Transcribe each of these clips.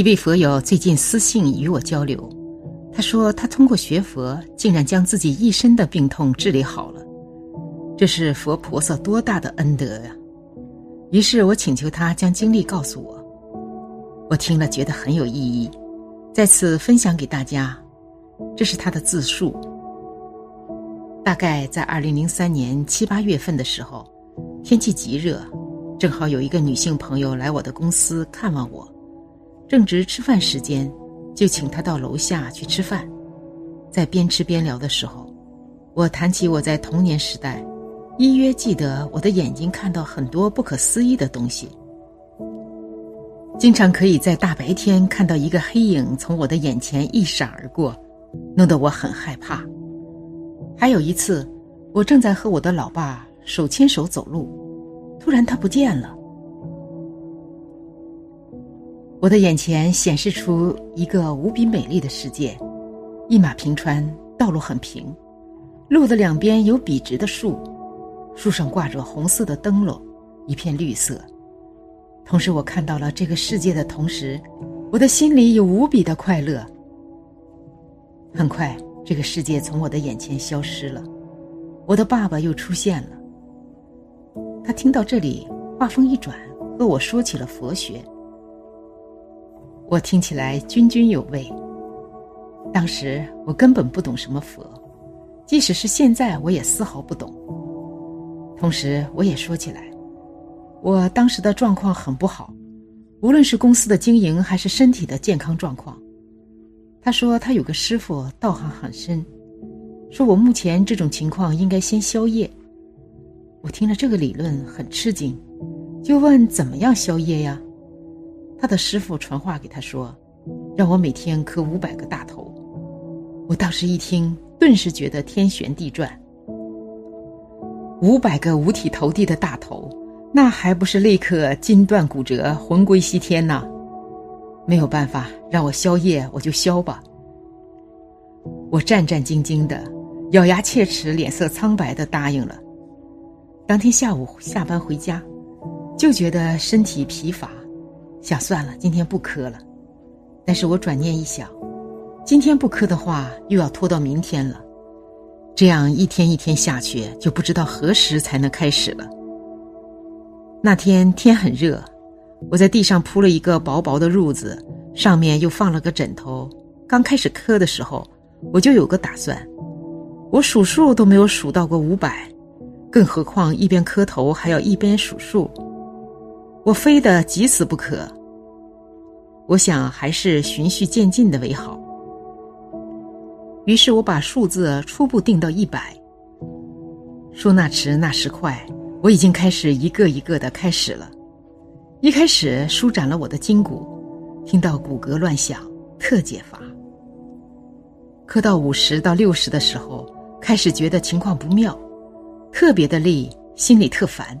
一位佛友最近私信与我交流，他说他通过学佛，竟然将自己一身的病痛治理好了，这是佛菩萨多大的恩德呀！于是我请求他将经历告诉我，我听了觉得很有意义，在此分享给大家。这是他的自述。大概在二零零三年七八月份的时候，天气极热，正好有一个女性朋友来我的公司看望我，正值吃饭时间，就请他到楼下去吃饭。在边吃边聊的时候，我谈起我在童年时代。隐约记得我的眼睛看到很多不可思议的东西，经常可以在大白天看到一个黑影从我的眼前一闪而过，弄得我很害怕。还有一次，我正在和我的老爸手牵手走路，突然他不见了，我的眼前显示出一个无比美丽的世界，一马平川，道路很平，路的两边有笔直的树。树上挂着红色的灯笼，一片绿色。同时，我看到了这个世界的同时，我的心里有无比的快乐。很快，这个世界从我的眼前消失了，我的爸爸又出现了。他听到这里，话锋一转，和我说起了佛学。我听起来津津有味。当时我根本不懂什么佛，即使是现在，我也丝毫不懂。同时，我也说起来，我当时的状况很不好，无论是公司的经营还是身体的健康状况。他说他有个师傅道行很深，说我目前这种情况应该先消业。我听了这个理论很吃惊，就问怎么样消业呀？他的师傅传话给他说，让我每天磕五百个大头。我当时一听，顿时觉得天旋地转。五百个五体投地的大头，那还不是立刻筋断骨折、魂归西天呢？没有办法，让我消业，我就消吧。我战战兢兢的，咬牙切齿、脸色苍白的答应了。当天下午下班回家，就觉得身体疲乏，想算了，今天不磕了。但是我转念一想，今天不磕的话，又要拖到明天了。这样一天一天下去，就不知道何时才能开始了。那天天很热，我在地上铺了一个薄薄的褥子，上面又放了个枕头。刚开始磕的时候，我就有个打算，我数数都没有数到过五百，更何况一边磕头还要一边数数，我非得急死不可。我想还是循序渐进的为好。于是我把数字初步定到一百。说那迟那时快，我已经开始一个一个的开始了。一开始舒展了我的筋骨，听到骨骼乱响，特解乏。磕到五十到六十的时候，开始觉得情况不妙，特别的累，心里特烦。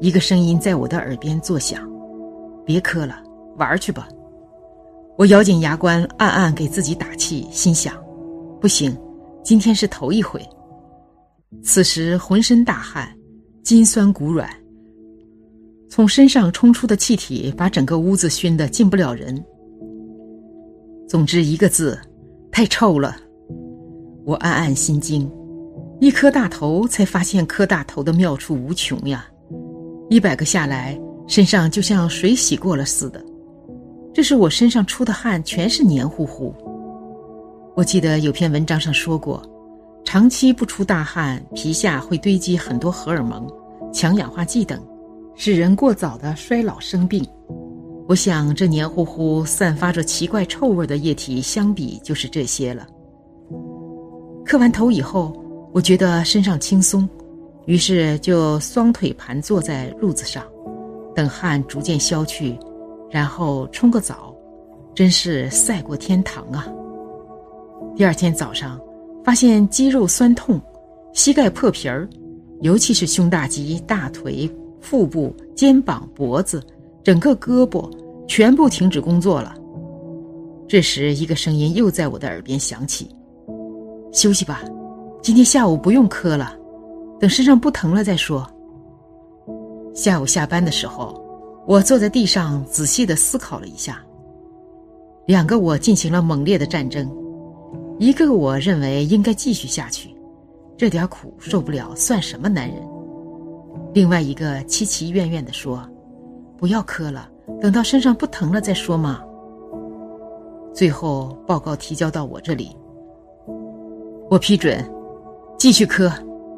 一个声音在我的耳边作响：“别磕了，玩去吧。”我咬紧牙关，暗暗给自己打气，心想。不行，今天是头一回。此时浑身大汗，筋酸骨软，从身上冲出的气体把整个屋子熏得进不了人。总之一个字，太臭了。我暗暗心惊，一磕大头才发现磕大头的妙处无穷呀！一百个下来，身上就像水洗过了似的。这是我身上出的汗，全是黏糊糊。我记得有篇文章上说过，长期不出大汗，皮下会堆积很多荷尔蒙、强氧化剂等，使人过早的衰老生病。我想，这黏糊糊、散发着奇怪臭味的液体，相比就是这些了。磕完头以后，我觉得身上轻松，于是就双腿盘坐在褥子上，等汗逐渐消去，然后冲个澡，真是赛过天堂啊！第二天早上，发现肌肉酸痛，膝盖破皮儿，尤其是胸大肌、大腿、腹部、肩膀、脖子，整个胳膊全部停止工作了。这时，一个声音又在我的耳边响起：“休息吧，今天下午不用磕了，等身上不疼了再说。”下午下班的时候，我坐在地上仔细的思考了一下，两个我进行了猛烈的战争，一个我认为应该继续下去，这点苦受不了算什么男人？另外一个凄凄怨怨地说：“不要磕了，等到身上不疼了再说嘛。”最后报告提交到我这里，我批准，继续磕，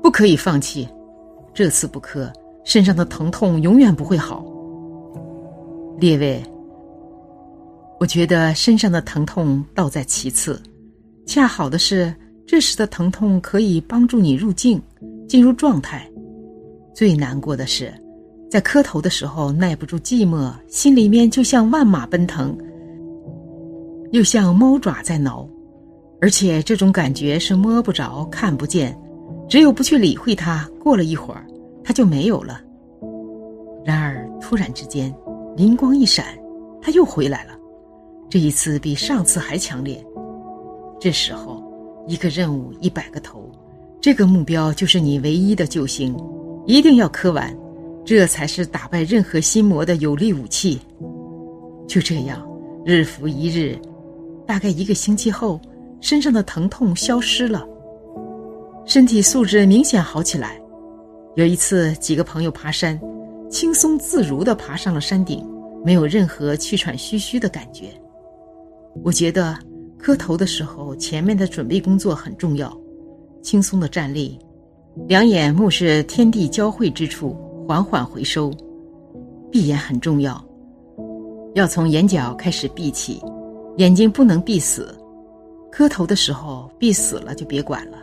不可以放弃。这次不磕，身上的疼痛永远不会好。列位，我觉得身上的疼痛倒在其次，恰好的是这时的疼痛可以帮助你入境，进入状态。最难过的是，在磕头的时候耐不住寂寞，心里面就像万马奔腾，又像猫爪在挠，而且这种感觉是摸不着、看不见，只有不去理会它，过了一会儿，它就没有了。然而突然之间。灵光一闪，他又回来了，这一次比上次还强烈。这时候，一个任务一百个头，这个目标就是你唯一的救星，一定要磕完，这才是打败任何心魔的有力武器。就这样，日复一日，大概一个星期后，身上的疼痛消失了，身体素质明显好起来。有一次，几个朋友爬山。轻松自如地爬上了山顶，没有任何气喘吁吁的感觉。我觉得磕头的时候，前面的准备工作很重要。轻松的站立，两眼目视天地交汇之处，缓缓回收。闭眼很重要，要从眼角开始闭起，眼睛不能闭死。磕头的时候闭死了就别管了。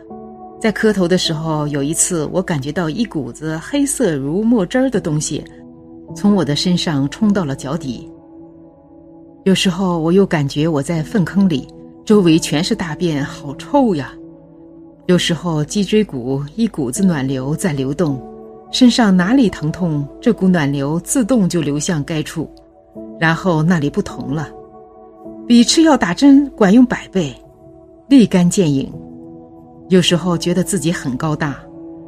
在磕头的时候，有一次我感觉到一股子黑色如墨汁儿的东西，从我的身上冲到了脚底。有时候我又感觉我在粪坑里，周围全是大便，好臭呀。有时候脊椎骨一股子暖流在流动，身上哪里疼痛，这股暖流自动就流向该处，然后那里不同了，比吃药打针管用百倍，立竿见影。有时候觉得自己很高大，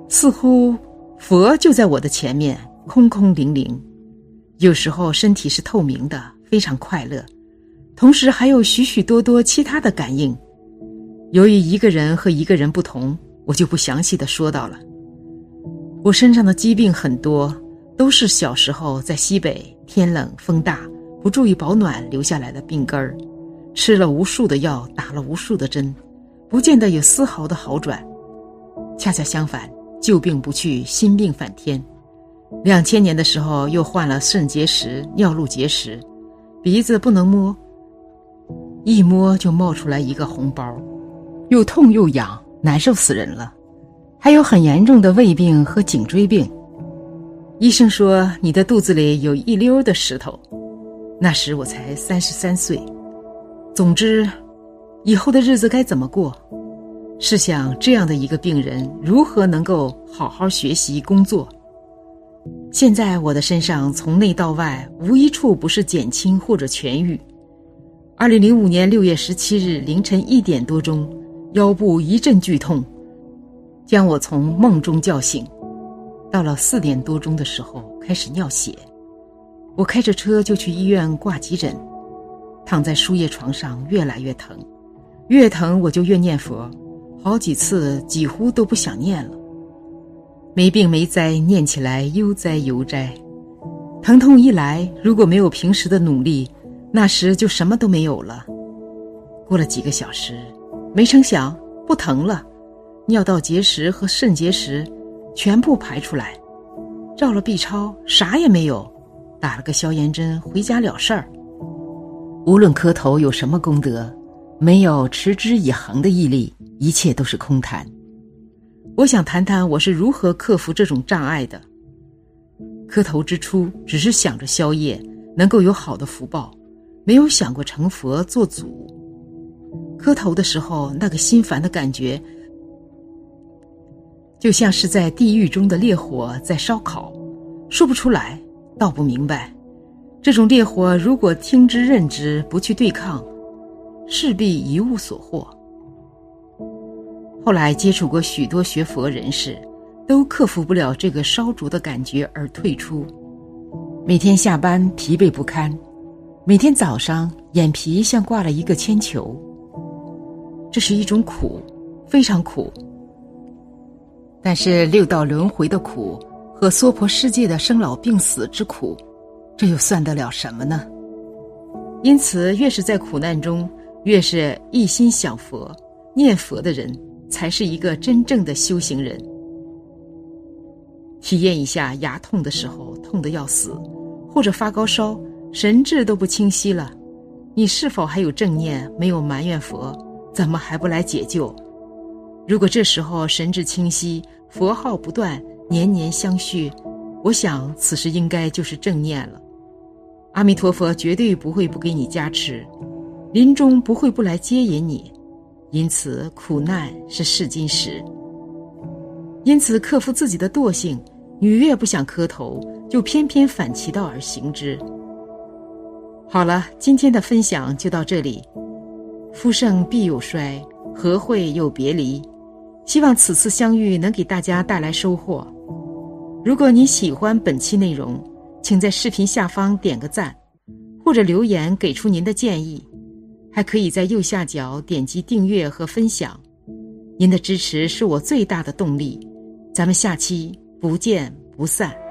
似乎佛就在我的前面，空空灵灵。有时候身体是透明的，非常快乐，同时还有许许多多其他的感应。由于一个人和一个人不同，我就不详细的说到了。我身上的疾病很多，都是小时候在西北天冷风大，不注意保暖留下来的病根儿，吃了无数的药，打了无数的针。不见得有丝毫的好转，恰恰相反，旧病不去，新病反添。两千年的时候又患了肾结石、尿路结石，鼻子不能摸，一摸就冒出来一个红包，又痛又痒，难受死人了。还有很严重的胃病和颈椎病，医生说你的肚子里有一溜的石头。那时我才三十三岁，总之。以后的日子该怎么过？试想，这样的一个病人如何能够好好学习工作？现在我的身上从内到外无一处不是减轻或者痊愈。二零零五年六月十七日凌晨一点多钟，腰部一阵剧痛，将我从梦中叫醒。到了四点多钟的时候，开始尿血。我开着车就去医院挂急诊，躺在输液床上，越来越疼。越疼我就越念佛，好几次几乎都不想念了。没病没灾，念起来悠哉悠哉。疼痛一来，如果没有平时的努力，那时就什么都没有了。过了几个小时，没成想不疼了，尿道结石和肾结石全部排出来，照了 B 超啥也没有，打了个消炎针回家了事儿。无论磕头有什么功德。没有持之以恒的毅力，一切都是空谈。我想谈谈我是如何克服这种障碍的。磕头之初，只是想着宵夜能够有好的福报，没有想过成佛做祖。磕头的时候，那个心烦的感觉，就像是在地狱中的烈火在烧烤，说不出来，道不明白。这种烈火，如果听之任之，不去对抗。势必一无所获。后来接触过许多学佛人士，都克服不了这个烧灼的感觉而退出。每天下班疲惫不堪，每天早上眼皮像挂了一个铅球。这是一种苦，非常苦。但是六道轮回的苦和娑婆世界的生老病死之苦，这又算得了什么呢？因此，越是在苦难中，越是一心想佛、念佛的人，才是一个真正的修行人。体验一下牙痛的时候痛得要死，或者发高烧，神志都不清晰了，你是否还有正念？没有埋怨佛，怎么还不来解救？如果这时候神志清晰，佛号不断，年年相续，我想此时应该就是正念了。阿弥陀佛绝对不会不给你加持，临终不会不来接引你，因此苦难是试金石。因此克服自己的惰性，你越不想磕头，就偏偏反其道而行之。好了，今天的分享就到这里。夫盛必有衰，和会有别离？希望此次相遇能给大家带来收获。如果你喜欢本期内容，请在视频下方点个赞，或者留言给出您的建议，还可以在右下角点击订阅和分享。您的支持是我最大的动力。咱们下期不见不散。